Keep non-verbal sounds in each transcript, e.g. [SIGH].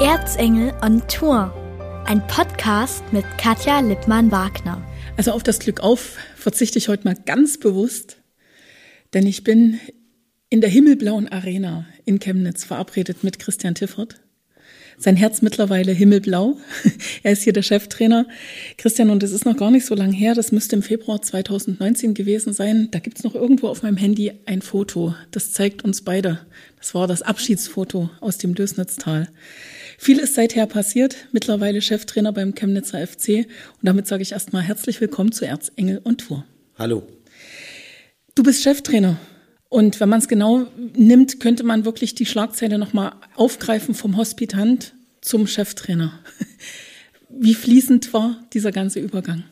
Erzengel on Tour. Ein Podcast mit Katja Lippmann-Wagner. Also auf das Glück auf verzichte ich heute mal ganz bewusst, denn ich bin in der himmelblauen Arena in Chemnitz verabredet mit Christian Tiffert. Sein Herz mittlerweile himmelblau. [LAUGHS] er ist hier der Cheftrainer. Christian, und es ist noch gar nicht so lange her, das müsste im Februar 2019 gewesen sein. Da gibt's noch irgendwo auf meinem Handy ein Foto. Das zeigt uns beide. Das war das Abschiedsfoto aus dem Lösnitztal. Viel ist seither passiert. Mittlerweile Cheftrainer beim Chemnitzer FC. Und damit sage ich erstmal herzlich willkommen zu Erzengel und Tour. Hallo. Du bist Cheftrainer. Und wenn man es genau nimmt, könnte man wirklich die Schlagzeile nochmal aufgreifen vom Hospitant zum Cheftrainer. [LAUGHS] Wie fließend war dieser ganze Übergang?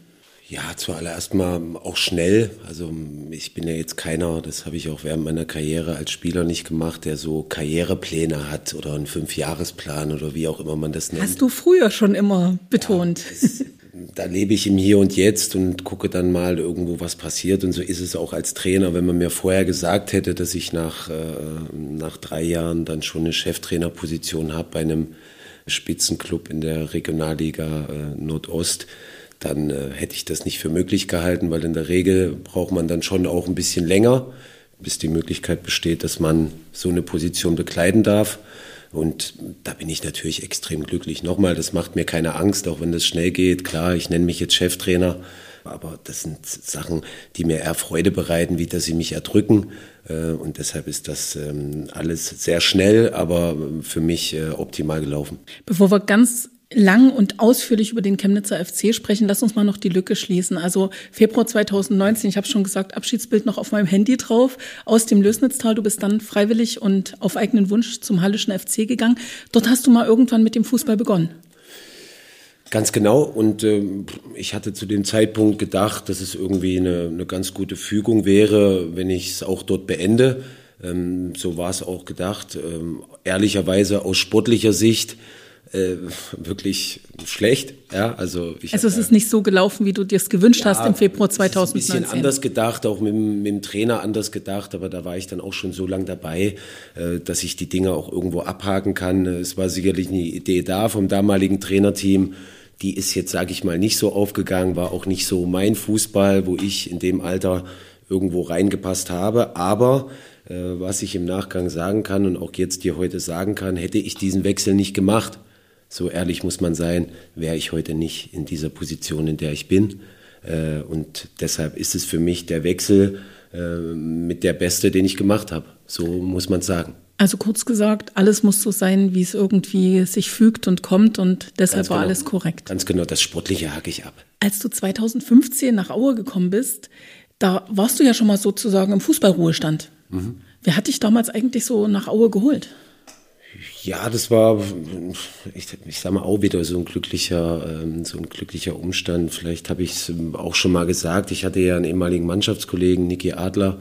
Ja, zuallererst mal auch schnell. Also ich bin ja jetzt keiner, das habe ich auch während meiner Karriere als Spieler nicht gemacht, der so Karrierepläne hat oder einen Fünfjahresplan oder wie auch immer man das nennt. Hast du früher schon immer betont. Ja, da lebe ich im Hier und Jetzt und gucke dann mal irgendwo, was passiert. Und so ist es auch als Trainer. Wenn man mir vorher gesagt hätte, dass ich nach, äh, nach drei Jahren dann schon eine Cheftrainerposition habe bei einem Spitzenclub in der Regionalliga äh, Nordost, dann äh, hätte ich das nicht für möglich gehalten, weil in der Regel braucht man dann schon auch ein bisschen länger, bis die Möglichkeit besteht, dass man so eine Position bekleiden darf. Und da bin ich natürlich extrem glücklich. Nochmal, das macht mir keine Angst, auch wenn das schnell geht. Klar, ich nenne mich jetzt Cheftrainer, aber das sind Sachen, die mir eher Freude bereiten, wie dass sie mich erdrücken. Äh, und deshalb ist das ähm, alles sehr schnell, aber für mich äh, optimal gelaufen. Bevor wir ganz lang und ausführlich über den Chemnitzer FC sprechen. Lass uns mal noch die Lücke schließen. Also Februar 2019, ich habe schon gesagt, Abschiedsbild noch auf meinem Handy drauf, aus dem Lösnitztal. Du bist dann freiwillig und auf eigenen Wunsch zum Hallischen FC gegangen. Dort hast du mal irgendwann mit dem Fußball begonnen. Ganz genau. Und äh, ich hatte zu dem Zeitpunkt gedacht, dass es irgendwie eine, eine ganz gute Fügung wäre, wenn ich es auch dort beende. Ähm, so war es auch gedacht. Ähm, ehrlicherweise aus sportlicher Sicht äh, wirklich schlecht. Ja, also ich also es ist nicht so gelaufen, wie du dir es gewünscht ja, hast im Februar 2019. Ein bisschen anders gedacht, auch mit, mit, dem Trainer anders gedacht, aber da war ich dann auch schon so lange dabei, äh, dass ich die Dinge auch irgendwo abhaken kann. Es war sicherlich eine Idee da vom damaligen Trainerteam. Die ist jetzt, sage ich mal, nicht so aufgegangen, war auch nicht so mein Fußball, wo ich in dem Alter irgendwo reingepasst habe. Aber äh, was ich im Nachgang sagen kann und auch jetzt dir heute sagen kann, hätte ich diesen Wechsel nicht gemacht, so ehrlich muss man sein, wäre ich heute nicht in dieser Position, in der ich bin. Äh, und deshalb ist es für mich der Wechsel äh, mit der Beste, den ich gemacht habe. So muss man sagen. Also kurz gesagt, alles muss so sein, wie es irgendwie sich fügt und kommt und deshalb genau. war alles korrekt. Ganz genau, das Sportliche hake ich ab. Als du 2015 nach Aue gekommen bist, da warst du ja schon mal sozusagen im Fußballruhestand. Mhm. Wer hat dich damals eigentlich so nach Aue geholt? Ja, das war, ich, ich sag mal, auch wieder so ein glücklicher, ähm, so ein glücklicher Umstand. Vielleicht habe ich es auch schon mal gesagt. Ich hatte ja einen ehemaligen Mannschaftskollegen, Niki Adler,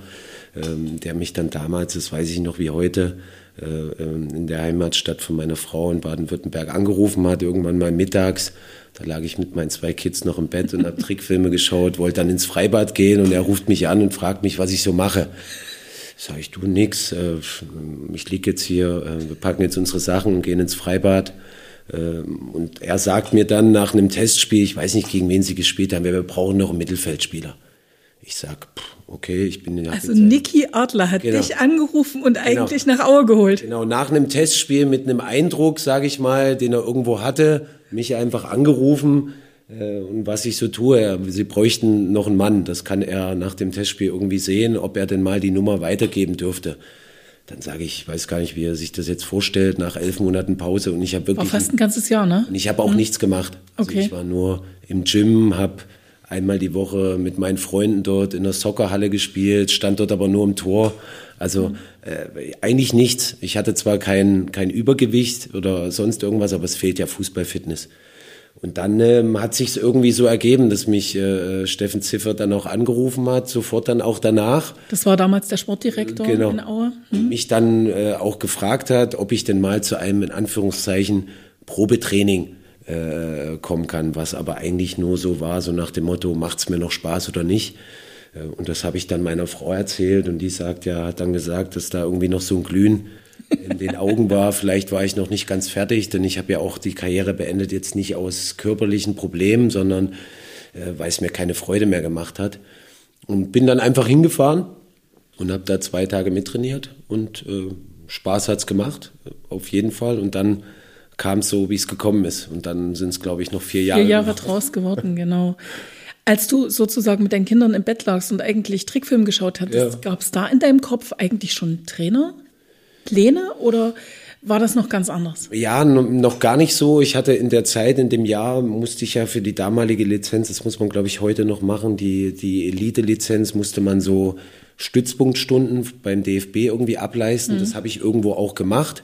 ähm, der mich dann damals, das weiß ich noch wie heute, äh, ähm, in der Heimatstadt von meiner Frau in Baden-Württemberg angerufen hat, irgendwann mal mittags. Da lag ich mit meinen zwei Kids noch im Bett und habe Trickfilme geschaut, wollte dann ins Freibad gehen und er ruft mich an und fragt mich, was ich so mache. Sag ich, du nix, äh, ich lieg jetzt hier, äh, wir packen jetzt unsere Sachen und gehen ins Freibad. Äh, und er sagt mir dann nach einem Testspiel, ich weiß nicht, gegen wen sie gespielt haben, wir brauchen noch einen Mittelfeldspieler. Ich sag, okay, ich bin in Also Niki Adler hat genau. dich angerufen und genau. eigentlich nach Aue geholt. Genau, nach einem Testspiel mit einem Eindruck, sage ich mal, den er irgendwo hatte, mich einfach angerufen und was ich so tue. Sie bräuchten noch einen Mann. Das kann er nach dem Testspiel irgendwie sehen, ob er denn mal die Nummer weitergeben dürfte. Dann sage ich, ich weiß gar nicht, wie er sich das jetzt vorstellt, nach elf Monaten Pause. Und ich habe wirklich. War fast ein ganzes Jahr, ne? Und ich habe auch mhm. nichts gemacht. Also okay. ich war nur im Gym, habe einmal die Woche mit meinen Freunden dort in der Soccerhalle gespielt, stand dort aber nur im Tor. Also mhm. äh, eigentlich nichts. Ich hatte zwar kein, kein Übergewicht oder sonst irgendwas, aber es fehlt ja Fußballfitness. Und dann ähm, hat sich irgendwie so ergeben, dass mich äh, Steffen Ziffer dann auch angerufen hat, sofort dann auch danach. Das war damals der Sportdirektor genau. in Aue. Hm. Mich dann äh, auch gefragt hat, ob ich denn mal zu einem in Anführungszeichen Probetraining äh, kommen kann, was aber eigentlich nur so war, so nach dem Motto, macht's mir noch Spaß oder nicht. Äh, und das habe ich dann meiner Frau erzählt und die sagt ja, hat dann gesagt, dass da irgendwie noch so ein Glühen in den Augen war. Vielleicht war ich noch nicht ganz fertig, denn ich habe ja auch die Karriere beendet, jetzt nicht aus körperlichen Problemen, sondern äh, weil es mir keine Freude mehr gemacht hat. Und bin dann einfach hingefahren und habe da zwei Tage mittrainiert und äh, Spaß hat's gemacht, auf jeden Fall. Und dann kam es so, wie es gekommen ist. Und dann sind es, glaube ich, noch vier Jahre. Vier Jahre draus geworden, genau. Als du sozusagen mit deinen Kindern im Bett lagst und eigentlich Trickfilm geschaut hattest, ja. gab es da in deinem Kopf eigentlich schon Trainer, Pläne oder war das noch ganz anders? Ja, noch gar nicht so. Ich hatte in der Zeit, in dem Jahr, musste ich ja für die damalige Lizenz, das muss man, glaube ich, heute noch machen, die, die Elite-Lizenz musste man so Stützpunktstunden beim DFB irgendwie ableisten. Mhm. Das habe ich irgendwo auch gemacht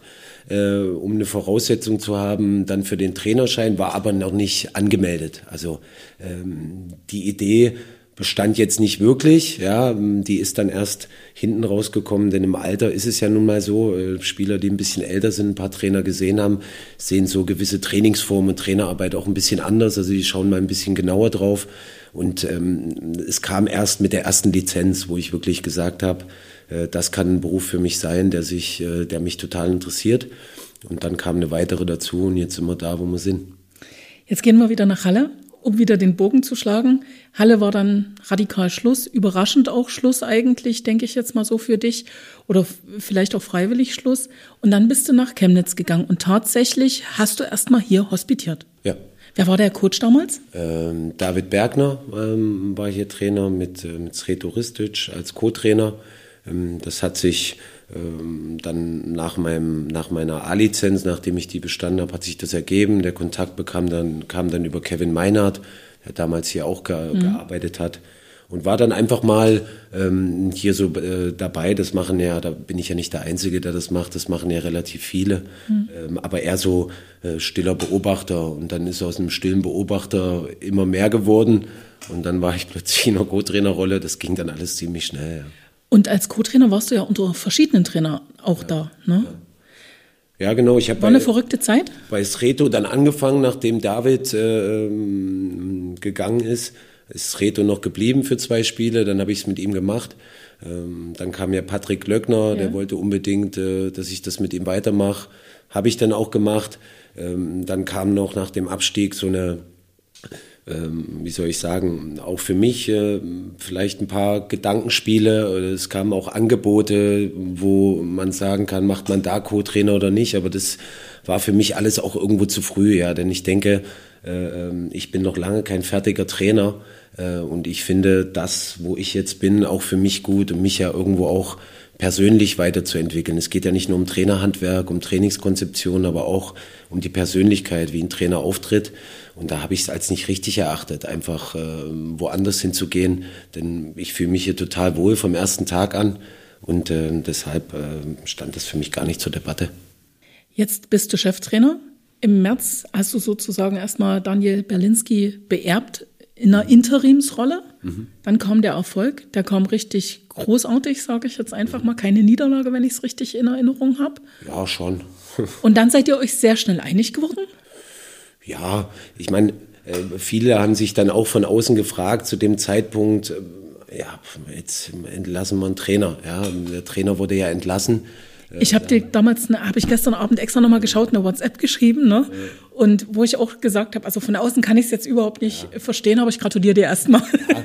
äh, um eine Voraussetzung zu haben, dann für den Trainerschein, war aber noch nicht angemeldet. Also ähm, die Idee bestand jetzt nicht wirklich, ja, die ist dann erst hinten rausgekommen, denn im Alter ist es ja nun mal so, äh, Spieler, die ein bisschen älter sind, ein paar Trainer gesehen haben, sehen so gewisse Trainingsformen und Trainerarbeit auch ein bisschen anders, also die schauen mal ein bisschen genauer drauf und ähm, es kam erst mit der ersten Lizenz, wo ich wirklich gesagt habe, äh, das kann ein Beruf für mich sein, der sich, äh, der mich total interessiert. Und dann kam eine weitere dazu und jetzt sind wir da, wo wir sind. Jetzt gehen wir wieder nach Halle, um wieder den Bogen zu schlagen. Halle war dann radikal Schluss, überraschend auch Schluss eigentlich, denke ich jetzt mal so für dich oder vielleicht auch freiwillig Schluss. Und dann bist du nach Chemnitz gegangen und tatsächlich hast du erst mal hier hospitiert. Ja. Wer war der Coach damals? Ähm, David Bergner ähm, war hier Trainer mit, äh, mit Sreto Ristic als Co-Trainer. Ähm, das hat sich dann nach, meinem, nach meiner A-Lizenz, nachdem ich die bestanden habe, hat sich das ergeben. Der Kontakt bekam dann, kam dann über Kevin Meinhardt, der damals hier auch ge mhm. gearbeitet hat. Und war dann einfach mal ähm, hier so äh, dabei. Das machen ja, da bin ich ja nicht der Einzige, der das macht. Das machen ja relativ viele. Mhm. Ähm, aber eher so äh, stiller Beobachter. Und dann ist aus einem stillen Beobachter immer mehr geworden. Und dann war ich [LAUGHS] plötzlich in einer Co-Trainerrolle. Das ging dann alles ziemlich schnell. Ja. Und als Co-Trainer warst du ja unter verschiedenen Trainern auch ja, da, ne? Ja. ja genau. Ich War bei, eine verrückte Zeit? Bei Sreto dann angefangen, nachdem David äh, gegangen ist. Ist Sreto noch geblieben für zwei Spiele, dann habe ich es mit ihm gemacht. Ähm, dann kam ja Patrick Löckner, ja. der wollte unbedingt, äh, dass ich das mit ihm weitermache. Habe ich dann auch gemacht. Ähm, dann kam noch nach dem Abstieg so eine wie soll ich sagen, auch für mich äh, vielleicht ein paar Gedankenspiele. Es kamen auch Angebote, wo man sagen kann, macht man da Co-Trainer oder nicht. Aber das war für mich alles auch irgendwo zu früh, ja. Denn ich denke, äh, ähm, ich bin noch lange kein fertiger Trainer. Äh, und ich finde das, wo ich jetzt bin, auch für mich gut und mich ja irgendwo auch persönlich weiterzuentwickeln. Es geht ja nicht nur um Trainerhandwerk, um Trainingskonzeption, aber auch um die Persönlichkeit, wie ein Trainer auftritt. Und da habe ich es als nicht richtig erachtet, einfach äh, woanders hinzugehen. Denn ich fühle mich hier total wohl vom ersten Tag an. Und äh, deshalb äh, stand das für mich gar nicht zur Debatte. Jetzt bist du Cheftrainer. Im März hast du sozusagen erstmal Daniel Berlinski beerbt in einer Interimsrolle. Mhm. Dann kam der Erfolg, der kam richtig großartig, sage ich jetzt einfach mal. Keine Niederlage, wenn ich es richtig in Erinnerung habe. Ja, schon. [LAUGHS] Und dann seid ihr euch sehr schnell einig geworden? Ja, ich meine, äh, viele haben sich dann auch von außen gefragt zu dem Zeitpunkt, äh, ja, jetzt entlassen wir einen Trainer. Ja, der Trainer wurde ja entlassen. Ich habe dir damals, habe ich gestern Abend extra nochmal geschaut, eine WhatsApp geschrieben, ne? Und wo ich auch gesagt habe, also von außen kann ich es jetzt überhaupt nicht ja. verstehen, aber ich gratuliere dir erstmal. Ja,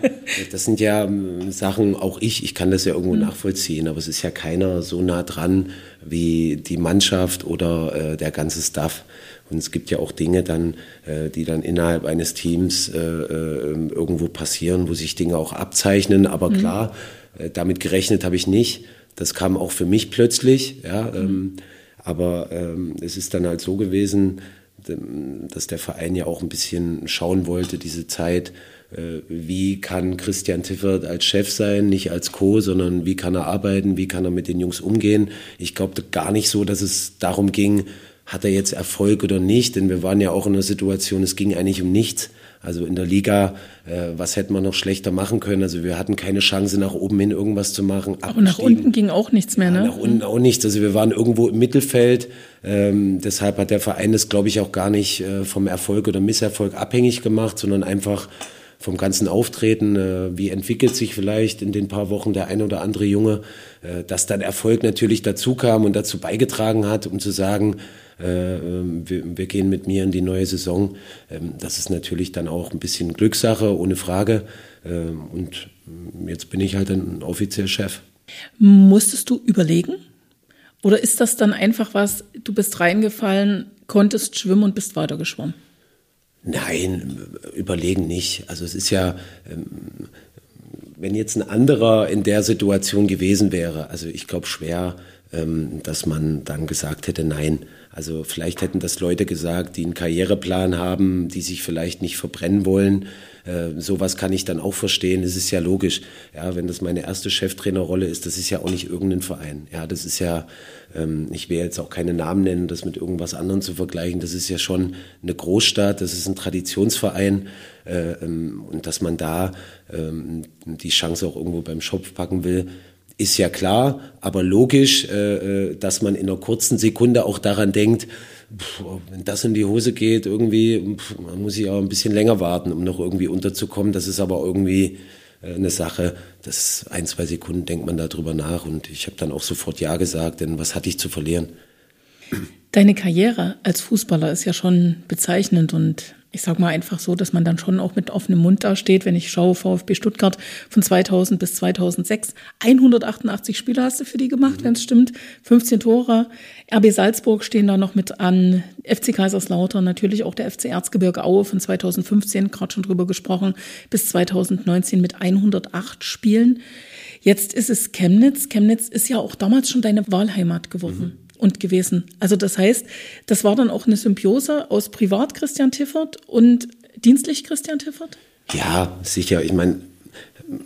das sind ja ähm, Sachen, auch ich, ich kann das ja irgendwo mhm. nachvollziehen, aber es ist ja keiner so nah dran wie die Mannschaft oder äh, der ganze Staff. Und es gibt ja auch Dinge dann, äh, die dann innerhalb eines Teams äh, äh, irgendwo passieren, wo sich Dinge auch abzeichnen. Aber mhm. klar, äh, damit gerechnet habe ich nicht. Das kam auch für mich plötzlich, ja. Mhm. Ähm, aber ähm, es ist dann halt so gewesen, dass der Verein ja auch ein bisschen schauen wollte, diese Zeit, äh, wie kann Christian Tiffert als Chef sein, nicht als Co, sondern wie kann er arbeiten, wie kann er mit den Jungs umgehen. Ich glaube gar nicht so, dass es darum ging, hat er jetzt Erfolg oder nicht, denn wir waren ja auch in einer Situation, es ging eigentlich um nichts. Also in der Liga, äh, was hätte man noch schlechter machen können? Also wir hatten keine Chance, nach oben hin irgendwas zu machen. Aber nach unten ging auch nichts mehr, ne? Ja, nach unten auch nichts. Also wir waren irgendwo im Mittelfeld. Ähm, deshalb hat der Verein das, glaube ich, auch gar nicht äh, vom Erfolg oder Misserfolg abhängig gemacht, sondern einfach vom ganzen Auftreten, äh, wie entwickelt sich vielleicht in den paar Wochen der ein oder andere Junge, äh, dass dann Erfolg natürlich dazu kam und dazu beigetragen hat, um zu sagen, wir, wir, gehen mit mir in die neue Saison. Ähm, das ist natürlich dann auch ein bisschen Glückssache, ohne Frage. Ähm, und jetzt bin ich halt ein offiziell Chef. Musstest du überlegen? Oder ist das dann einfach was, du bist reingefallen, konntest schwimmen und bist weitergeschwommen? Nein, überlegen nicht. Also es ist ja, wenn jetzt ein anderer in der Situation gewesen wäre, also ich glaube schwer, dass man dann gesagt hätte, nein. Also vielleicht hätten das Leute gesagt, die einen Karriereplan haben, die sich vielleicht nicht verbrennen wollen. Äh, sowas kann ich dann auch verstehen. Es ist ja logisch. Ja, wenn das meine erste Cheftrainerrolle ist, das ist ja auch nicht irgendein Verein. Ja, das ist ja, ähm, ich will jetzt auch keine Namen nennen, das mit irgendwas anderem zu vergleichen. Das ist ja schon eine Großstadt, das ist ein Traditionsverein. Äh, ähm, und dass man da ähm, die Chance auch irgendwo beim Schopf packen will, ist ja klar, aber logisch, äh, äh, dass man in einer kurzen Sekunde auch daran denkt, wenn das in die Hose geht, irgendwie, muss ich auch ein bisschen länger warten, um noch irgendwie unterzukommen. Das ist aber irgendwie äh, eine Sache, das ein, zwei Sekunden denkt man darüber nach und ich habe dann auch sofort Ja gesagt, denn was hatte ich zu verlieren? Deine Karriere als Fußballer ist ja schon bezeichnend und ich sage mal einfach so, dass man dann schon auch mit offenem Mund dasteht, wenn ich schaue, VfB Stuttgart von 2000 bis 2006, 188 Spiele hast du für die gemacht, mhm. wenn es stimmt, 15 Tore. RB Salzburg stehen da noch mit an, FC Kaiserslautern, natürlich auch der FC Erzgebirge Aue von 2015, gerade schon drüber gesprochen, bis 2019 mit 108 Spielen. Jetzt ist es Chemnitz. Chemnitz ist ja auch damals schon deine Wahlheimat geworden. Mhm und gewesen. Also das heißt, das war dann auch eine Symbiose aus privat Christian Tiffert und dienstlich Christian Tiffert? Ja, sicher. Ich meine,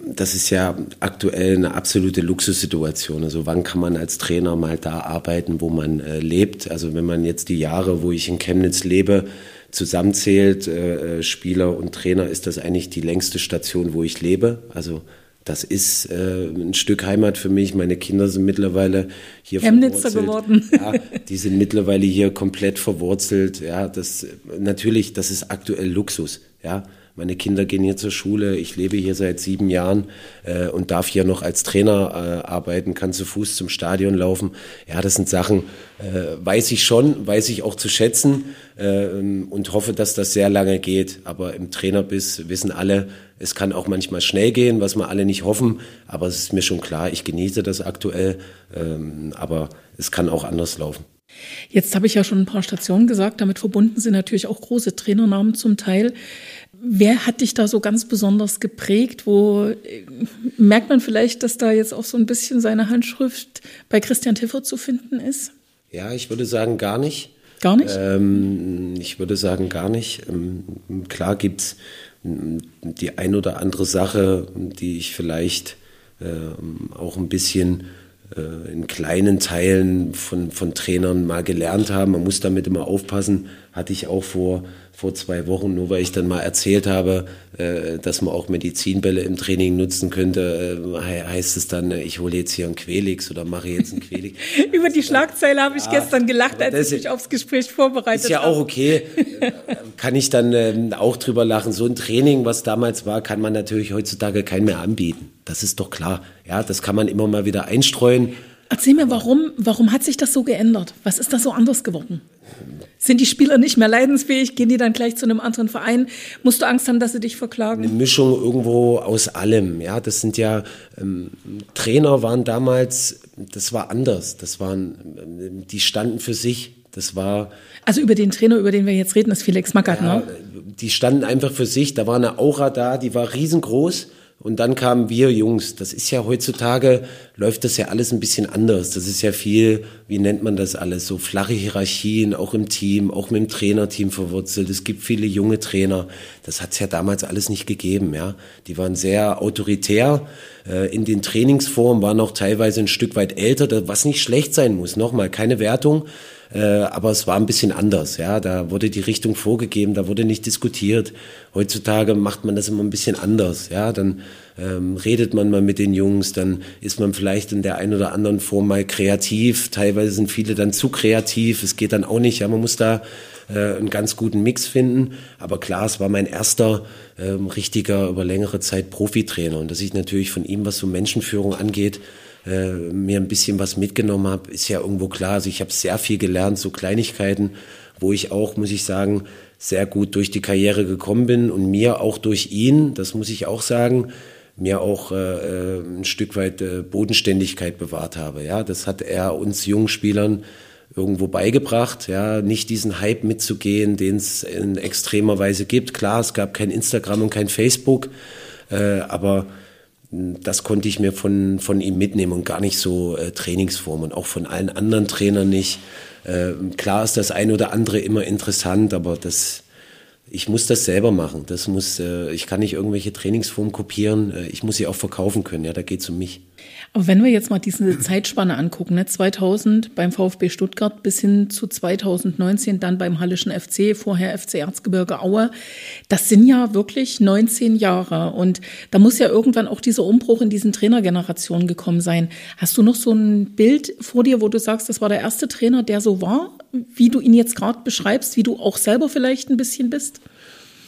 das ist ja aktuell eine absolute Luxussituation. Also wann kann man als Trainer mal da arbeiten, wo man äh, lebt? Also wenn man jetzt die Jahre, wo ich in Chemnitz lebe, zusammenzählt, äh, äh Spieler und Trainer, ist das eigentlich die längste Station, wo ich lebe. Also das ist äh, ein Stück Heimat für mich. Meine Kinder sind mittlerweile hier Chemnitzer geworden. [LAUGHS] Ja, die sind mittlerweile hier komplett verwurzelt. Ja, das natürlich, das ist aktuell Luxus. Ja, meine Kinder gehen hier zur Schule. Ich lebe hier seit sieben Jahren äh, und darf hier noch als Trainer äh, arbeiten, kann zu Fuß zum Stadion laufen. Ja, das sind Sachen, äh, weiß ich schon, weiß ich auch zu schätzen äh, und hoffe, dass das sehr lange geht. Aber im Trainerbiss wissen alle, es kann auch manchmal schnell gehen, was wir alle nicht hoffen. Aber es ist mir schon klar, ich genieße das aktuell. Ähm, aber es kann auch anders laufen. Jetzt habe ich ja schon ein paar Stationen gesagt. Damit verbunden sind natürlich auch große Trainernamen zum Teil. Wer hat dich da so ganz besonders geprägt? Wo äh, merkt man vielleicht, dass da jetzt auch so ein bisschen seine Handschrift bei Christian Tiffer zu finden ist? Ja, ich würde sagen gar nicht. Gar nicht? Ähm, ich würde sagen gar nicht. Ähm, klar gibt's die ein oder andere Sache, die ich vielleicht äh, auch ein bisschen äh, in kleinen Teilen von, von Trainern mal gelernt habe. Man muss damit immer aufpassen. Hatte ich auch vor vor zwei Wochen, nur weil ich dann mal erzählt habe, äh, dass man auch Medizinbälle im Training nutzen könnte, äh, heißt es dann, äh, ich hole jetzt hier einen Quelix oder mache jetzt einen Quelix. [LAUGHS] Über die Schlagzeile habe ich ja, gestern gelacht, als ich mich aufs Gespräch vorbereitet habe. Ist ja auch okay. [LAUGHS] kann ich dann ähm, auch drüber lachen. So ein Training, was damals war, kann man natürlich heutzutage kein mehr anbieten. Das ist doch klar. Ja, das kann man immer mal wieder einstreuen. Erzähl mir, warum, warum hat sich das so geändert? Was ist da so anders geworden? Sind die Spieler nicht mehr leidensfähig? Gehen die dann gleich zu einem anderen Verein? Musst du Angst haben, dass sie dich verklagen? Eine Mischung irgendwo aus allem. Ja, das sind ja ähm, Trainer waren damals, das war anders. Das waren, ähm, die standen für sich. Das war. Also über den Trainer, über den wir jetzt reden, ist Felix Magath, ja, ne? Die standen einfach für sich. Da war eine Aura da, die war riesengroß. Und dann kamen wir Jungs. Das ist ja heutzutage, läuft das ja alles ein bisschen anders. Das ist ja viel, wie nennt man das alles, so flache Hierarchien, auch im Team, auch mit dem Trainerteam verwurzelt. Es gibt viele junge Trainer. Das hat es ja damals alles nicht gegeben, ja. Die waren sehr autoritär äh, in den Trainingsformen, waren auch teilweise ein Stück weit älter, was nicht schlecht sein muss. Nochmal, keine Wertung. Äh, aber es war ein bisschen anders. Ja, da wurde die Richtung vorgegeben, da wurde nicht diskutiert. Heutzutage macht man das immer ein bisschen anders. Ja, dann ähm, redet man mal mit den Jungs, dann ist man vielleicht in der einen oder anderen Form mal kreativ. Teilweise sind viele dann zu kreativ. Es geht dann auch nicht. Ja, man muss da äh, einen ganz guten Mix finden. Aber klar, es war mein erster ähm, richtiger über längere Zeit Profitrainer und dass ich natürlich von ihm, was so Menschenführung angeht, äh, mir ein bisschen was mitgenommen habe, ist ja irgendwo klar. Also ich habe sehr viel gelernt, so Kleinigkeiten, wo ich auch, muss ich sagen, sehr gut durch die Karriere gekommen bin und mir auch durch ihn, das muss ich auch sagen, mir auch äh, äh ein Stück weit äh, Bodenständigkeit bewahrt habe. Ja, das hat er uns jungen Spielern irgendwo beigebracht, ja, nicht diesen Hype mitzugehen, den es in extremer Weise gibt. Klar, es gab kein Instagram und kein Facebook, äh, aber das konnte ich mir von, von ihm mitnehmen und gar nicht so äh, Trainingsform und auch von allen anderen Trainern nicht. Äh, klar ist das ein oder andere immer interessant, aber das, ich muss das selber machen. Das muss, äh, ich kann nicht irgendwelche Trainingsformen kopieren. Äh, ich muss sie auch verkaufen können. Ja, da geht's um mich. Aber wenn wir jetzt mal diese Zeitspanne angucken, ne, 2000 beim VfB Stuttgart bis hin zu 2019 dann beim Hallischen FC, vorher FC Erzgebirge Aue, das sind ja wirklich 19 Jahre und da muss ja irgendwann auch dieser Umbruch in diesen Trainergenerationen gekommen sein. Hast du noch so ein Bild vor dir, wo du sagst, das war der erste Trainer, der so war, wie du ihn jetzt gerade beschreibst, wie du auch selber vielleicht ein bisschen bist?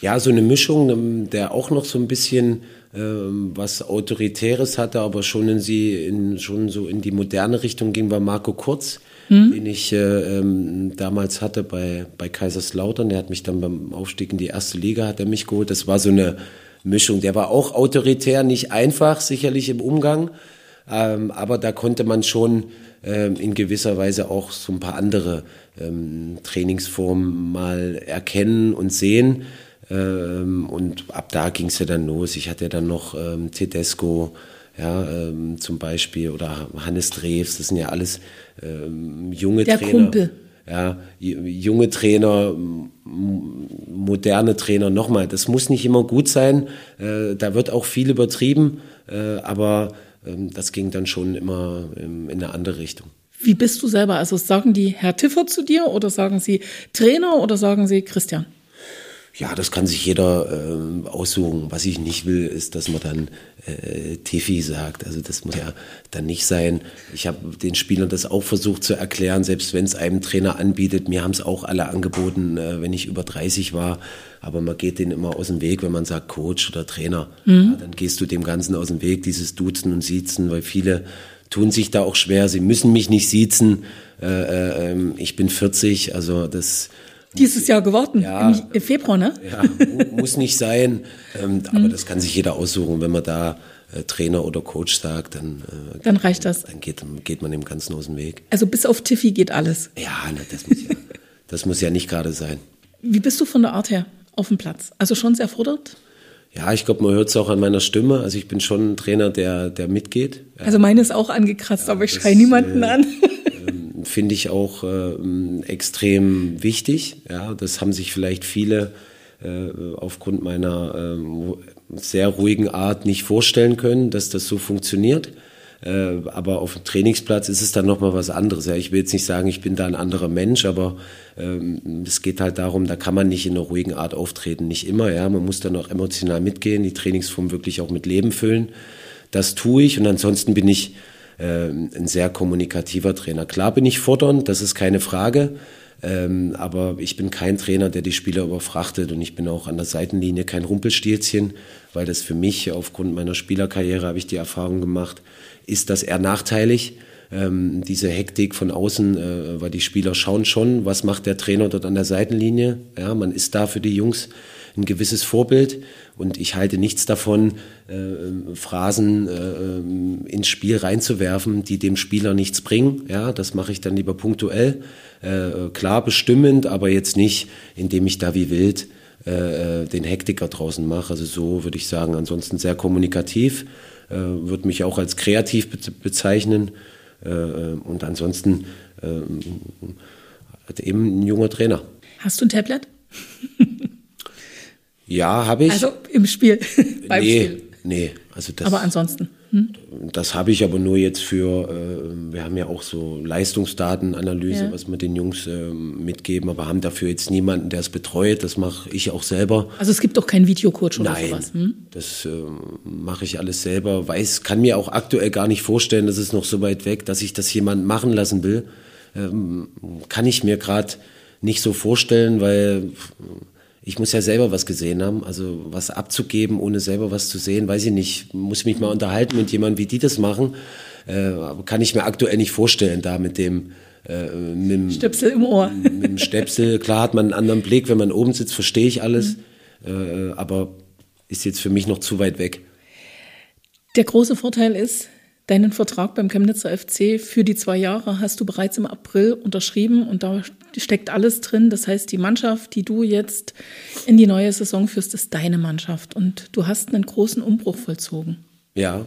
Ja, so eine Mischung, ähm, der auch noch so ein bisschen ähm, was Autoritäres hatte, aber schon in sie in, schon so in die moderne Richtung ging, war Marco Kurz, mhm. den ich äh, ähm, damals hatte bei, bei Kaiserslautern. Der hat mich dann beim Aufstieg in die erste Liga, hat er mich geholt. Das war so eine Mischung. Der war auch autoritär, nicht einfach, sicherlich im Umgang, ähm, aber da konnte man schon in gewisser Weise auch so ein paar andere ähm, Trainingsformen mal erkennen und sehen. Ähm, und ab da ging es ja dann los. Ich hatte ja dann noch ähm, Tedesco, ja, ähm, zum Beispiel, oder Hannes Drews, das sind ja alles ähm, junge Der Trainer. Kumpel. Ja, junge Trainer, moderne Trainer, nochmal, das muss nicht immer gut sein. Äh, da wird auch viel übertrieben, äh, aber ähm, das ging dann schon immer ähm, in eine andere Richtung. Wie bist du selber? Also sagen die Herr Tiffer zu dir oder sagen sie Trainer oder sagen sie Christian? Ja, das kann sich jeder äh, aussuchen. Was ich nicht will, ist, dass man dann äh, Tiffy sagt. Also das muss ja dann nicht sein. Ich habe den Spielern das auch versucht zu erklären, selbst wenn es einem Trainer anbietet. Mir haben es auch alle angeboten, äh, wenn ich über 30 war. Aber man geht denen immer aus dem Weg, wenn man sagt Coach oder Trainer. Mhm. Ja, dann gehst du dem Ganzen aus dem Weg, dieses Duzen und Siezen, weil viele tun sich da auch schwer. Sie müssen mich nicht siezen. Äh, äh, ähm, ich bin 40, also das dieses Jahr geworden, ja, im Februar, ne? Ja, muss nicht sein, ähm, [LAUGHS] aber mhm. das kann sich jeder aussuchen. Wenn man da äh, Trainer oder Coach sagt, dann, äh, dann reicht das. Dann geht, geht man dem Ganzen aus dem Weg. Also bis auf Tiffy geht alles. Ja, ne, das, muss ja das muss ja nicht gerade sein. Wie bist du von der Art her auf dem Platz? Also schon sehr fordernd? Ja, ich glaube, man hört es auch an meiner Stimme. Also ich bin schon ein Trainer, der, der mitgeht. Also meine ist auch angekratzt, ja, aber ich schreie niemanden äh, an. finde ich auch äh, extrem wichtig. Ja, das haben sich vielleicht viele äh, aufgrund meiner äh, sehr ruhigen Art nicht vorstellen können, dass das so funktioniert. Äh, aber auf dem Trainingsplatz ist es dann nochmal was anderes. Ja, ich will jetzt nicht sagen, ich bin da ein anderer Mensch, aber ähm, es geht halt darum, da kann man nicht in einer ruhigen Art auftreten. Nicht immer, ja. Man muss dann auch emotional mitgehen, die Trainingsform wirklich auch mit Leben füllen. Das tue ich und ansonsten bin ich äh, ein sehr kommunikativer Trainer. Klar bin ich fordernd, das ist keine Frage. Ähm, aber ich bin kein Trainer, der die Spieler überfrachtet und ich bin auch an der Seitenlinie kein Rumpelstilzchen, weil das für mich aufgrund meiner Spielerkarriere habe ich die Erfahrung gemacht, ist das eher nachteilig. Ähm, diese Hektik von außen, äh, weil die Spieler schauen schon, was macht der Trainer dort an der Seitenlinie. Ja, man ist da für die Jungs ein gewisses Vorbild und ich halte nichts davon, äh, Phrasen äh, ins Spiel reinzuwerfen, die dem Spieler nichts bringen. Ja, das mache ich dann lieber punktuell, äh, klar bestimmend, aber jetzt nicht, indem ich da wie wild äh, äh, den Hektiker draußen mache. Also so würde ich sagen, ansonsten sehr kommunikativ, äh, würde mich auch als kreativ be bezeichnen äh, äh und ansonsten äh, eben ein junger Trainer. Hast du ein Tablet? [LAUGHS] Ja, habe ich. Also im Spiel, [LAUGHS] beim nee, Spiel. Nee, also das. Aber ansonsten. Hm? Das habe ich aber nur jetzt für, äh, wir haben ja auch so Leistungsdatenanalyse, ja. was wir den Jungs äh, mitgeben, aber haben dafür jetzt niemanden, der es betreut. Das mache ich auch selber. Also es gibt auch keinen Videocoach oder Nein, sowas? Hm? das äh, mache ich alles selber. Weiß, kann mir auch aktuell gar nicht vorstellen, das ist noch so weit weg, dass ich das jemand machen lassen will. Ähm, kann ich mir gerade nicht so vorstellen, weil ich muss ja selber was gesehen haben. Also was abzugeben, ohne selber was zu sehen, weiß ich nicht. Muss mich mal unterhalten mit jemandem, wie die das machen. Äh, kann ich mir aktuell nicht vorstellen, da mit dem äh, mit dem Stöpsel im Ohr. [LAUGHS] Mit dem Stöpsel. Klar hat man einen anderen Blick, wenn man oben sitzt, verstehe ich alles. Mhm. Äh, aber ist jetzt für mich noch zu weit weg. Der große Vorteil ist, Deinen Vertrag beim Chemnitzer FC für die zwei Jahre hast du bereits im April unterschrieben und da steckt alles drin. Das heißt, die Mannschaft, die du jetzt in die neue Saison führst, ist deine Mannschaft und du hast einen großen Umbruch vollzogen. Ja,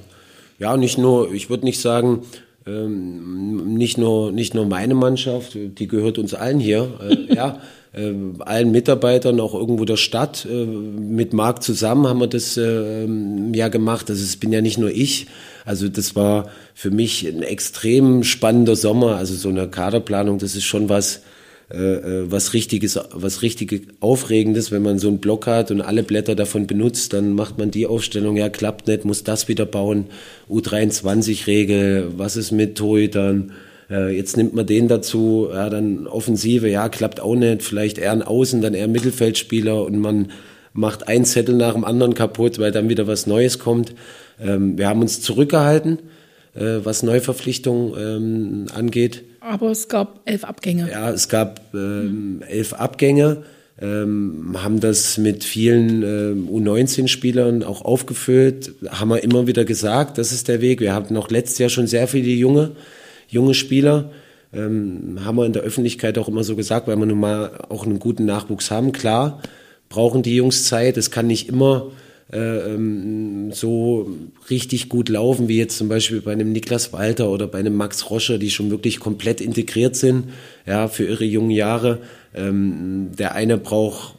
ja, nicht nur, ich würde nicht sagen, ähm, nicht nur nicht nur meine Mannschaft, die gehört uns allen hier, äh, ja, [LAUGHS] äh, allen Mitarbeitern, auch irgendwo der Stadt. Äh, mit Marc zusammen haben wir das äh, ja gemacht. Also es bin ja nicht nur ich. Also das war für mich ein extrem spannender Sommer. Also so eine Kaderplanung, das ist schon was, äh, äh, was richtiges, was richtig aufregendes, wenn man so einen Block hat und alle Blätter davon benutzt, dann macht man die Aufstellung, ja klappt nicht, muss das wieder bauen, U23-Regel, was ist mit Torhütern, äh, jetzt nimmt man den dazu, ja dann Offensive, ja klappt auch nicht, vielleicht eher ein Außen, dann eher Mittelfeldspieler und man macht ein Zettel nach dem anderen kaputt, weil dann wieder was Neues kommt. Ähm, wir haben uns zurückgehalten, äh, was Neuverpflichtungen ähm, angeht. Aber es gab elf Abgänge. Ja, es gab ähm, elf Abgänge. Ähm, haben das mit vielen äh, U19-Spielern auch aufgefüllt, haben wir immer wieder gesagt, das ist der Weg. Wir hatten noch letztes Jahr schon sehr viele junge, junge Spieler, ähm, haben wir in der Öffentlichkeit auch immer so gesagt, weil wir nun mal auch einen guten Nachwuchs haben. Klar, brauchen die Jungs Zeit. Es kann nicht immer äh, ähm, so richtig gut laufen, wie jetzt zum Beispiel bei einem Niklas Walter oder bei einem Max Roscher, die schon wirklich komplett integriert sind, ja, für ihre jungen Jahre. Ähm, der eine braucht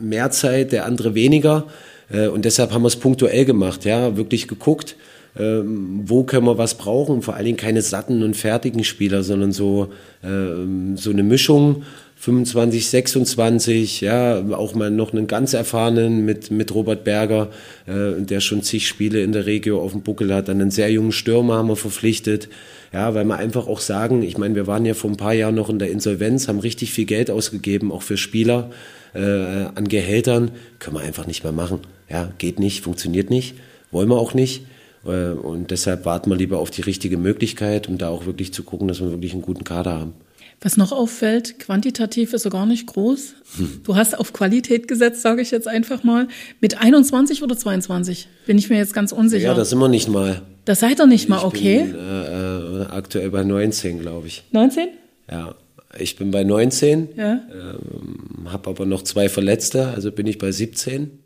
mehr Zeit, der andere weniger. Äh, und deshalb haben wir es punktuell gemacht, ja, wirklich geguckt, ähm, wo können wir was brauchen. Vor allen Dingen keine satten und fertigen Spieler, sondern so, so eine Mischung 25, 26, ja, auch mal noch einen ganz erfahrenen mit, mit Robert Berger, äh, der schon zig Spiele in der Regio auf dem Buckel hat. Dann einen sehr jungen Stürmer haben wir verpflichtet. Ja, weil wir einfach auch sagen, ich meine, wir waren ja vor ein paar Jahren noch in der Insolvenz, haben richtig viel Geld ausgegeben, auch für Spieler äh, an Gehältern. Können wir einfach nicht mehr machen. Ja, geht nicht, funktioniert nicht, wollen wir auch nicht. Äh, und deshalb warten wir lieber auf die richtige Möglichkeit, um da auch wirklich zu gucken, dass wir wirklich einen guten Kader haben. Was noch auffällt, quantitativ ist er gar nicht groß. Hm. Du hast auf Qualität gesetzt, sage ich jetzt einfach mal. Mit 21 oder 22? Bin ich mir jetzt ganz unsicher. Ja, das sind wir nicht mal. Das seid ihr nicht mal, okay? Ich bin äh, äh, aktuell bei 19, glaube ich. 19? Ja, ich bin bei 19. Ja. Ähm, habe aber noch zwei Verletzte, also bin ich bei 17.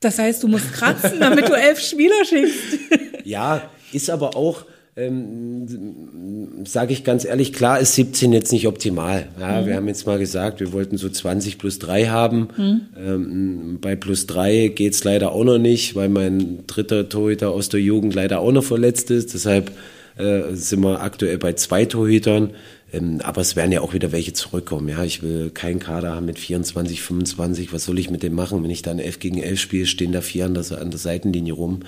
Das heißt, du musst kratzen, damit du elf Spieler schickst. [LAUGHS] ja, ist aber auch ähm, sage ich ganz ehrlich, klar ist 17 jetzt nicht optimal. Ja, mhm. Wir haben jetzt mal gesagt, wir wollten so 20 plus 3 haben. Mhm. Ähm, bei plus 3 geht's leider auch noch nicht, weil mein dritter Torhüter aus der Jugend leider auch noch verletzt ist. Deshalb äh, sind wir aktuell bei zwei Torhütern. Ähm, aber es werden ja auch wieder welche zurückkommen. Ja, ich will keinen Kader haben mit 24, 25. Was soll ich mit dem machen? Wenn ich dann 11 gegen 11 spiele, stehen da vier an der, an der Seitenlinie rum.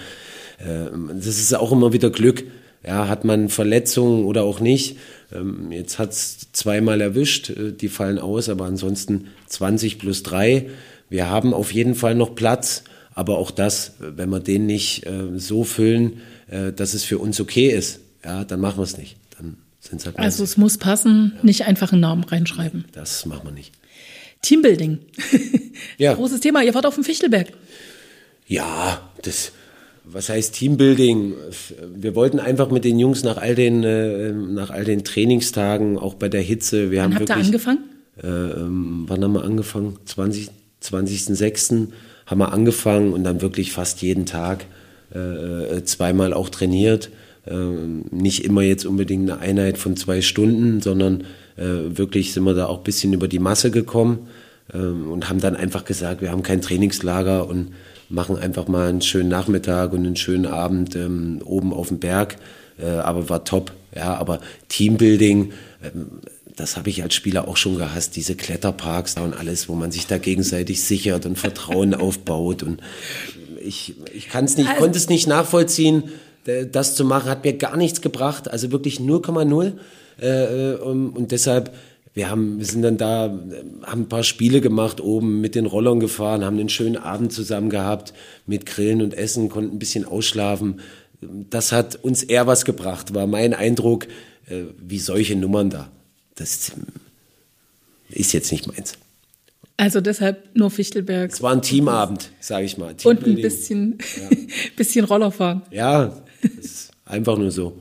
Äh, das ist auch immer wieder Glück. Ja, hat man Verletzungen oder auch nicht? Ähm, jetzt hat's zweimal erwischt, äh, die fallen aus, aber ansonsten 20 plus 3. Wir haben auf jeden Fall noch Platz, aber auch das, wenn wir den nicht äh, so füllen, äh, dass es für uns okay ist, ja, dann machen wir es nicht. Sind's halt also es muss passen, ja. nicht einfach einen Namen reinschreiben. Das machen wir nicht. Teambuilding. ja. [LAUGHS] Großes Thema. Ihr wart auf dem Fichtelberg. Ja, das was heißt Teambuilding? Wir wollten einfach mit den Jungs nach all den, äh, nach all den Trainingstagen, auch bei der Hitze. Wir wann haben habt ihr angefangen? Äh, ähm, wann haben wir angefangen? 20, 20.06. haben wir angefangen und dann wirklich fast jeden Tag äh, äh zweimal auch trainiert. Ähm, nicht immer jetzt unbedingt eine Einheit von zwei Stunden, sondern äh, wirklich sind wir da auch ein bisschen über die Masse gekommen ähm, und haben dann einfach gesagt, wir haben kein Trainingslager und machen einfach mal einen schönen Nachmittag und einen schönen Abend ähm, oben auf dem Berg. Äh, aber war top. Ja, aber Teambuilding, ähm, das habe ich als Spieler auch schon gehasst, diese Kletterparks und alles, wo man sich da gegenseitig sichert und Vertrauen [LAUGHS] aufbaut. Und ich, ich kann es nicht, also, konnte es nicht nachvollziehen, das zu machen, hat mir gar nichts gebracht, also wirklich 0,0. Äh, und deshalb, wir haben, wir sind dann da, haben ein paar Spiele gemacht oben, mit den Rollern gefahren, haben einen schönen Abend zusammen gehabt, mit Grillen und Essen, konnten ein bisschen ausschlafen. Das hat uns eher was gebracht, war mein Eindruck, äh, wie solche Nummern da. Das ist jetzt nicht meins. Also deshalb nur Fichtelberg. Es war ein Teamabend, sage ich mal. Und ein bisschen, ja. [LAUGHS] bisschen Rollerfahren. Ja, ist einfach nur so.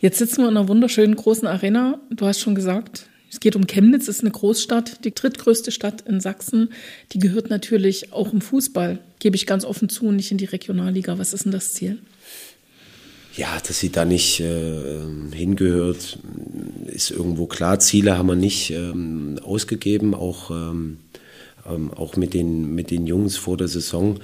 Jetzt sitzen wir in einer wunderschönen großen Arena. Du hast schon gesagt, es geht um Chemnitz, ist eine Großstadt, die drittgrößte Stadt in Sachsen. Die gehört natürlich auch im Fußball, gebe ich ganz offen zu, nicht in die Regionalliga. Was ist denn das Ziel? Ja, dass sie da nicht äh, hingehört, ist irgendwo klar. Ziele haben wir nicht ähm, ausgegeben, auch, ähm, ähm, auch mit, den, mit den Jungs vor der Saison.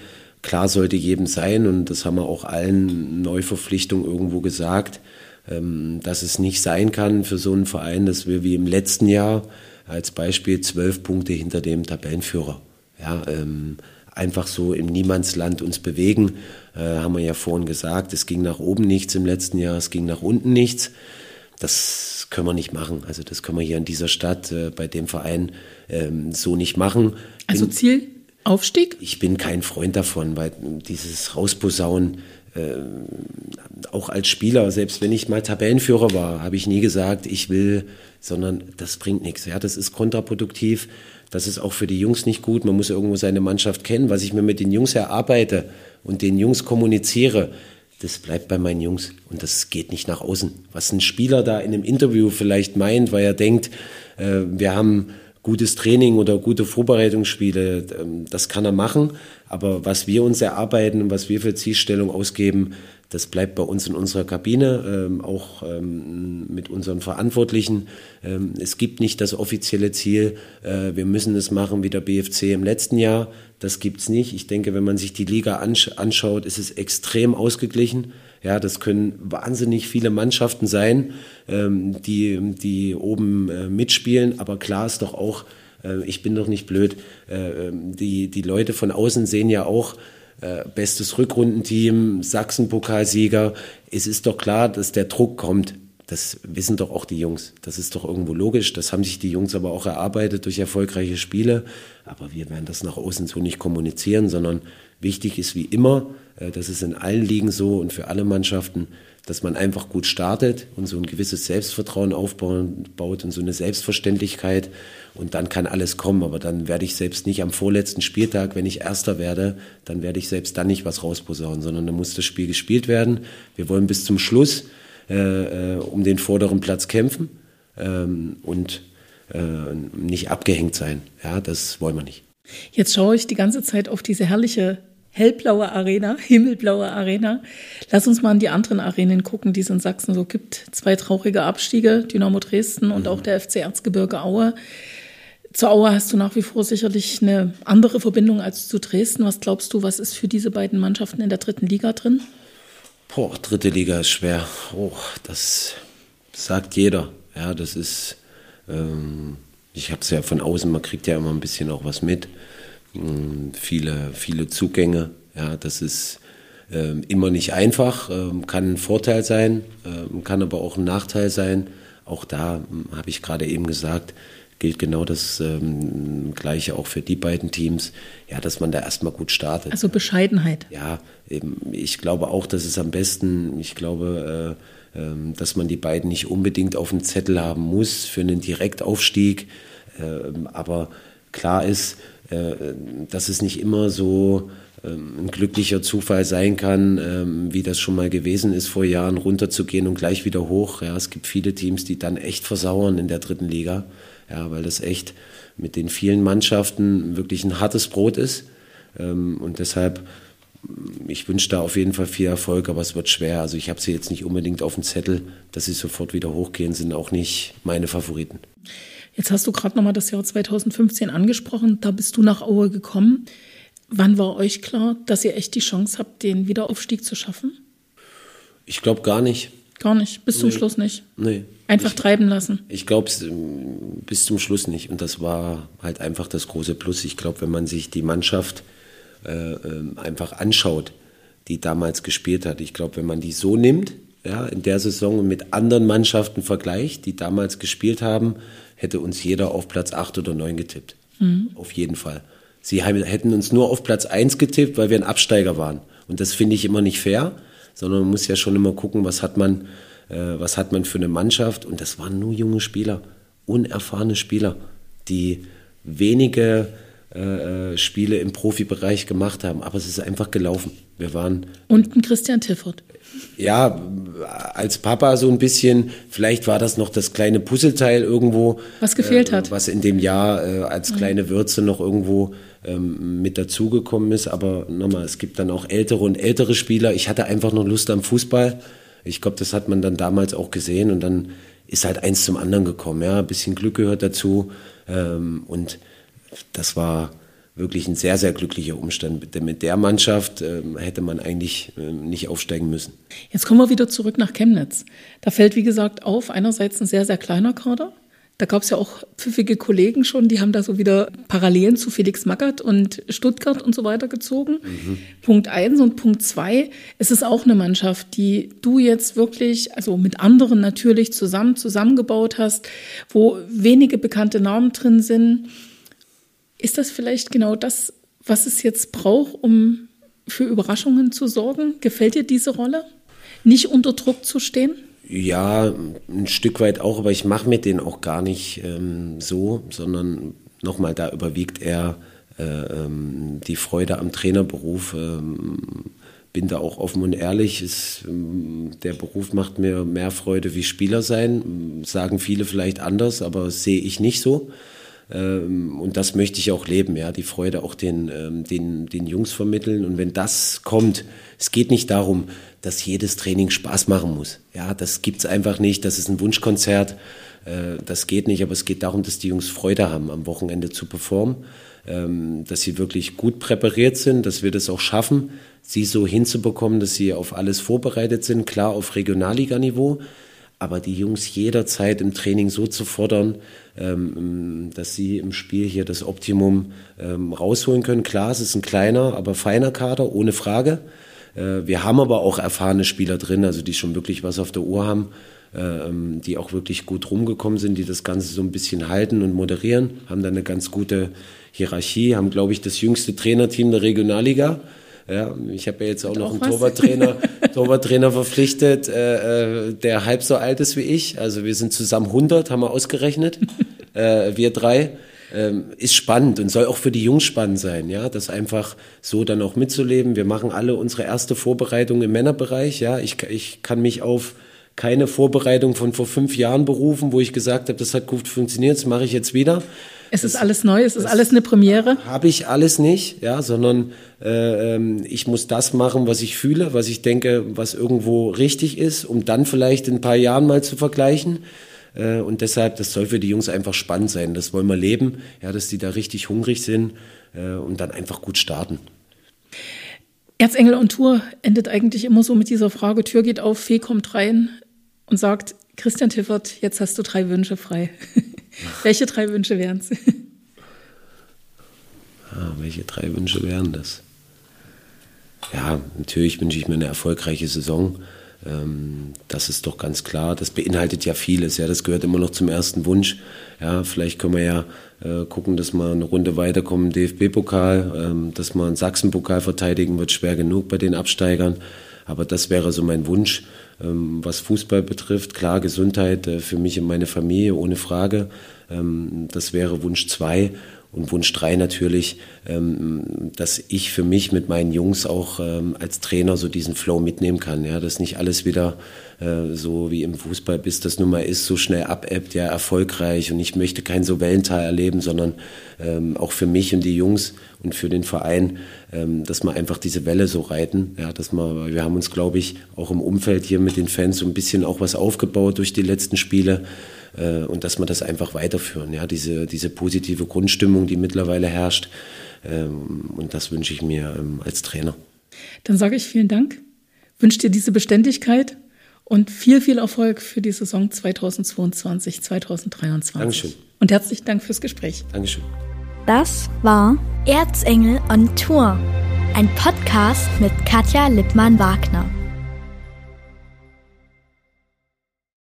Klar sollte jedem sein und das haben wir auch allen Neuverpflichtungen irgendwo gesagt ähm, dass es nicht sein kann für so einen Verein, dass wir wie im letzten Jahr als Beispiel zwölf Punkte hinter dem Tabellenführer. Ja, ähm, einfach so im Niemandsland uns bewegen. Äh, haben wir ja vorhin gesagt, es ging nach oben nichts im letzten Jahr, es ging nach unten nichts. Das können wir nicht machen. Also das können wir hier in dieser Stadt äh, bei dem Verein ähm, so nicht machen. Also Ziel Aufstieg? Ich bin kein Freund davon, weil dieses Rausposaunen, äh, auch als Spieler, selbst wenn ich mal Tabellenführer war, habe ich nie gesagt, ich will, sondern das bringt nichts. Ja, das ist kontraproduktiv. Das ist auch für die Jungs nicht gut. Man muss irgendwo seine Mannschaft kennen. Was ich mir mit den Jungs erarbeite und den Jungs kommuniziere, das bleibt bei meinen Jungs und das geht nicht nach außen. Was ein Spieler da in einem Interview vielleicht meint, weil er denkt, äh, wir haben gutes Training oder gute Vorbereitungsspiele, ähm, das kann er machen. Aber was wir uns erarbeiten und was wir für Zielstellung ausgeben, das bleibt bei uns in unserer Kabine, ähm, auch ähm, mit unseren Verantwortlichen. Es gibt nicht das offizielle Ziel, äh, wir müssen es machen wie der BFC im letzten Jahr. Das gibt's nicht. Ich denke, wenn man sich die Liga ansch anschaut, ist es extrem ausgeglichen. Ja, das können wahnsinnig viele Mannschaften sein, ähm, die, die oben äh, mitspielen. Aber klar ist doch auch, äh, ich bin doch nicht blöd, äh, ähm, die, die Leute von außen sehen ja auch, äh, bestes Rückrundenteam, Sachsen-Pokalsieger. Es ist doch klar, dass der Druck kommt. Das wissen doch auch die Jungs. Das ist doch irgendwo logisch. Das haben sich die Jungs aber auch erarbeitet durch erfolgreiche Spiele. Aber wir werden das nach außen so nicht kommunizieren, sondern wichtig ist wie immer, das ist in allen Ligen so und für alle Mannschaften, dass man einfach gut startet und so ein gewisses Selbstvertrauen aufbaut und so eine Selbstverständlichkeit und dann kann alles kommen. Aber dann werde ich selbst nicht am vorletzten Spieltag, wenn ich Erster werde, dann werde ich selbst dann nicht was rausposaunen, sondern dann muss das Spiel gespielt werden. Wir wollen bis zum Schluss äh, äh um den vorderen Platz kämpfen ähm, und äh, nicht abgehängt sein. Ja, das wollen wir nicht. Jetzt schaue ich die ganze Zeit auf diese herrliche hellblaue Arena, [LAUGHS] himmelblaue Arena. Lass uns mal an die anderen Arenen gucken, die es in Sachsen so gibt. Zwei traurige Abstiege, Dynamo Dresden und auch der FC Erzgebirge Aue. Zur Aue hast du nach wie vor sicherlich eine andere Verbindung als zu Dresden. Was glaubst du, was ist für diese beiden Mannschaften in der dritten Liga drin? Boah, dritte Liga ist schwer. Oh, das sagt jeder. Ja, das ist, ähm, ich habe es ja von außen, man kriegt ja immer ein bisschen auch was mit. Ähm, viele, viele Zugänge. Ja, das ist ähm, immer nicht einfach, ähm, kann ein Vorteil sein, kann aber auch ein Nachteil sein. Auch da habe ich gerade eben gesagt, gilt genau das ähm, Gleiche auch für die beiden Teams, ja, dass man da erstmal gut startet. Also Bescheidenheit. Ja, eben, ich glaube auch, dass es am besten, ich glaube, äh, äh, dass man die beiden nicht unbedingt auf dem Zettel haben muss für einen Direktaufstieg. Äh, aber klar ist, dass es nicht immer so ähm, ein glücklicher Zufall sein kann, ähm, wie das schon mal gewesen ist vor Jahren, runterzugehen und gleich wieder hoch. Ja, es gibt viele Teams, die dann echt versauern in der dritten Liga, ja, weil das echt mit den vielen Mannschaften wirklich ein hartes Brot ist. Ähm, und deshalb, ich wünsche da auf jeden Fall viel Erfolg, aber es wird schwer. Also ich habe sie jetzt nicht unbedingt auf dem Zettel, dass sie sofort wieder hochgehen, sind auch nicht meine Favoriten. Jetzt hast du gerade nochmal das Jahr 2015 angesprochen, da bist du nach Aue gekommen. Wann war euch klar, dass ihr echt die Chance habt, den Wiederaufstieg zu schaffen? Ich glaube gar nicht. Gar nicht, bis zum nee. Schluss nicht. Nee. Einfach ich, treiben lassen. Ich glaube bis zum Schluss nicht. Und das war halt einfach das große Plus. Ich glaube, wenn man sich die Mannschaft äh, ähm, einfach anschaut, die damals gespielt hat, ich glaube, wenn man die so nimmt, ja, in der Saison mit anderen Mannschaften vergleicht, die damals gespielt haben, hätte uns jeder auf Platz 8 oder 9 getippt. Mhm. Auf jeden Fall. Sie hätten uns nur auf Platz 1 getippt, weil wir ein Absteiger waren. Und das finde ich immer nicht fair, sondern man muss ja schon immer gucken, was hat man, äh, was hat man für eine Mannschaft. Und das waren nur junge Spieler, unerfahrene Spieler, die wenige äh, äh Spiele im Profibereich gemacht haben. Aber es ist einfach gelaufen. Wir waren. Und ein Christian Tiffert ja, als Papa so ein bisschen, vielleicht war das noch das kleine Puzzleteil irgendwo. Was gefehlt äh, hat. Was in dem Jahr äh, als mhm. kleine Würze noch irgendwo ähm, mit dazugekommen ist. Aber nochmal, es gibt dann auch ältere und ältere Spieler. Ich hatte einfach noch Lust am Fußball. Ich glaube, das hat man dann damals auch gesehen und dann ist halt eins zum anderen gekommen. Ja, ein bisschen Glück gehört dazu. Ähm, und das war, wirklich ein sehr, sehr glücklicher Umstand. Denn mit der Mannschaft äh, hätte man eigentlich äh, nicht aufsteigen müssen. Jetzt kommen wir wieder zurück nach Chemnitz. Da fällt, wie gesagt, auf, einerseits ein sehr, sehr kleiner Kader. Da gab es ja auch pfiffige Kollegen schon, die haben da so wieder Parallelen zu Felix Magath und Stuttgart und so weiter gezogen. Mhm. Punkt eins und Punkt zwei, es ist auch eine Mannschaft, die du jetzt wirklich, also mit anderen natürlich zusammen zusammengebaut hast, wo wenige bekannte Namen drin sind ist das vielleicht genau das, was es jetzt braucht, um für Überraschungen zu sorgen? Gefällt dir diese Rolle? Nicht unter Druck zu stehen? Ja, ein Stück weit auch, aber ich mache mir den auch gar nicht ähm, so, sondern nochmal, da überwiegt eher äh, ähm, die Freude am Trainerberuf. Ähm, bin da auch offen und ehrlich. Es, ähm, der Beruf macht mir mehr Freude wie Spieler sein. Sagen viele vielleicht anders, aber sehe ich nicht so. Ähm, und das möchte ich auch leben, ja, die Freude auch den, ähm, den, den Jungs vermitteln. Und wenn das kommt, es geht nicht darum, dass jedes Training Spaß machen muss. Ja, das gibt's einfach nicht. Das ist ein Wunschkonzert. Äh, das geht nicht. Aber es geht darum, dass die Jungs Freude haben, am Wochenende zu performen. Ähm, dass sie wirklich gut präpariert sind, dass wir das auch schaffen, sie so hinzubekommen, dass sie auf alles vorbereitet sind. Klar auf Regionalliganiveau aber die Jungs jederzeit im Training so zu fordern, ähm, dass sie im Spiel hier das Optimum ähm, rausholen können. Klar, es ist ein kleiner, aber feiner Kader, ohne Frage. Äh, wir haben aber auch erfahrene Spieler drin, also die schon wirklich was auf der Uhr haben, äh, ähm, die auch wirklich gut rumgekommen sind, die das Ganze so ein bisschen halten und moderieren, haben da eine ganz gute Hierarchie, haben, glaube ich, das jüngste Trainerteam der Regionalliga. Ja, ich habe ja jetzt auch noch auch einen Torwarttrainer, [LAUGHS] Torwarttrainer verpflichtet, äh, äh, der halb so alt ist wie ich. Also wir sind zusammen 100, haben wir ausgerechnet, [LAUGHS] äh, wir drei. Ähm, ist spannend und soll auch für die Jungs spannend sein, ja, das einfach so dann auch mitzuleben. Wir machen alle unsere erste Vorbereitung im Männerbereich, ja. Ich, ich kann mich auf keine Vorbereitung von vor fünf Jahren berufen, wo ich gesagt habe, das hat gut funktioniert, das mache ich jetzt wieder. Es ist alles neu, es ist alles eine Premiere. Habe ich alles nicht, ja, sondern äh, ähm, ich muss das machen, was ich fühle, was ich denke, was irgendwo richtig ist, um dann vielleicht in ein paar Jahren mal zu vergleichen. Äh, und deshalb, das soll für die Jungs einfach spannend sein. Das wollen wir leben, ja, dass die da richtig hungrig sind äh, und dann einfach gut starten. Erzengel und Tour endet eigentlich immer so mit dieser Frage: Tür geht auf, Fee kommt rein und sagt: Christian Tiffert, jetzt hast du drei Wünsche frei. [LAUGHS] welche drei Wünsche wären es? Ah, welche drei Wünsche wären das? Ja, natürlich wünsche ich mir eine erfolgreiche Saison. Ähm, das ist doch ganz klar. Das beinhaltet ja vieles. Ja, das gehört immer noch zum ersten Wunsch. Ja, vielleicht können wir ja äh, gucken, dass wir eine Runde weiterkommen im DFB-Pokal, ähm, dass wir einen Sachsen-Pokal verteidigen, wird schwer genug bei den Absteigern. Aber das wäre so mein Wunsch. Ähm, was Fußball betrifft, klar, Gesundheit äh, für mich und meine Familie, ohne Frage. Ähm, das wäre Wunsch zwei. Und Wunsch drei natürlich, ähm, dass ich für mich mit meinen Jungs auch als Trainer so diesen Flow mitnehmen kann. Ja, dass nicht alles wieder äh, so wie im Fußball, bis das nun mal ist, so schnell abebbt, ja, erfolgreich. Und ich möchte kein so Wellental erleben, sondern ähm, auch für mich und die Jungs und für den Verein, ähm, dass wir einfach diese Welle so reiten. Ja, dass wir, wir haben uns, glaube ich, auch im Umfeld hier mit den Fans so ein bisschen auch was aufgebaut durch die letzten Spiele äh, und dass wir das einfach weiterführen. Ja, diese, diese positive Grundstimmung, die mittlerweile herrscht. Ähm, und das wünsche ich mir ähm, als Trainer. Dann sage ich vielen Dank, wünsche dir diese Beständigkeit und viel, viel Erfolg für die Saison 2022, 2023. Dankeschön. Und herzlichen Dank fürs Gespräch. Dankeschön. Das war Erzengel on Tour, ein Podcast mit Katja Lippmann-Wagner.